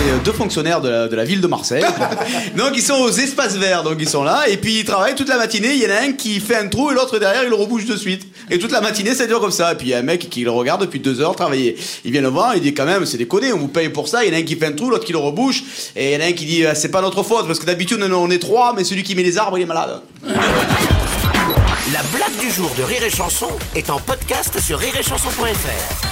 Et, euh, deux fonctionnaires de la, de la ville de Marseille. donc ils sont aux espaces verts, donc ils sont là, et puis ils travaillent toute la matinée. Il y en a un qui fait un trou et l'autre derrière il le rebouche de suite. Et toute la matinée ça dure comme ça. Et puis il y a un mec qui le regarde depuis deux heures travailler. Il vient le voir, il dit quand même c'est déconné, on vous paye pour ça. Il y en a un qui fait un trou, l'autre qui le rebouche, et il y en a un qui dit Ah, c'est pas notre faute parce que d'habitude on est trois, mais celui qui met les arbres il est malade. La blague du jour de Rire et Chanson est en podcast sur rireetchanson.fr.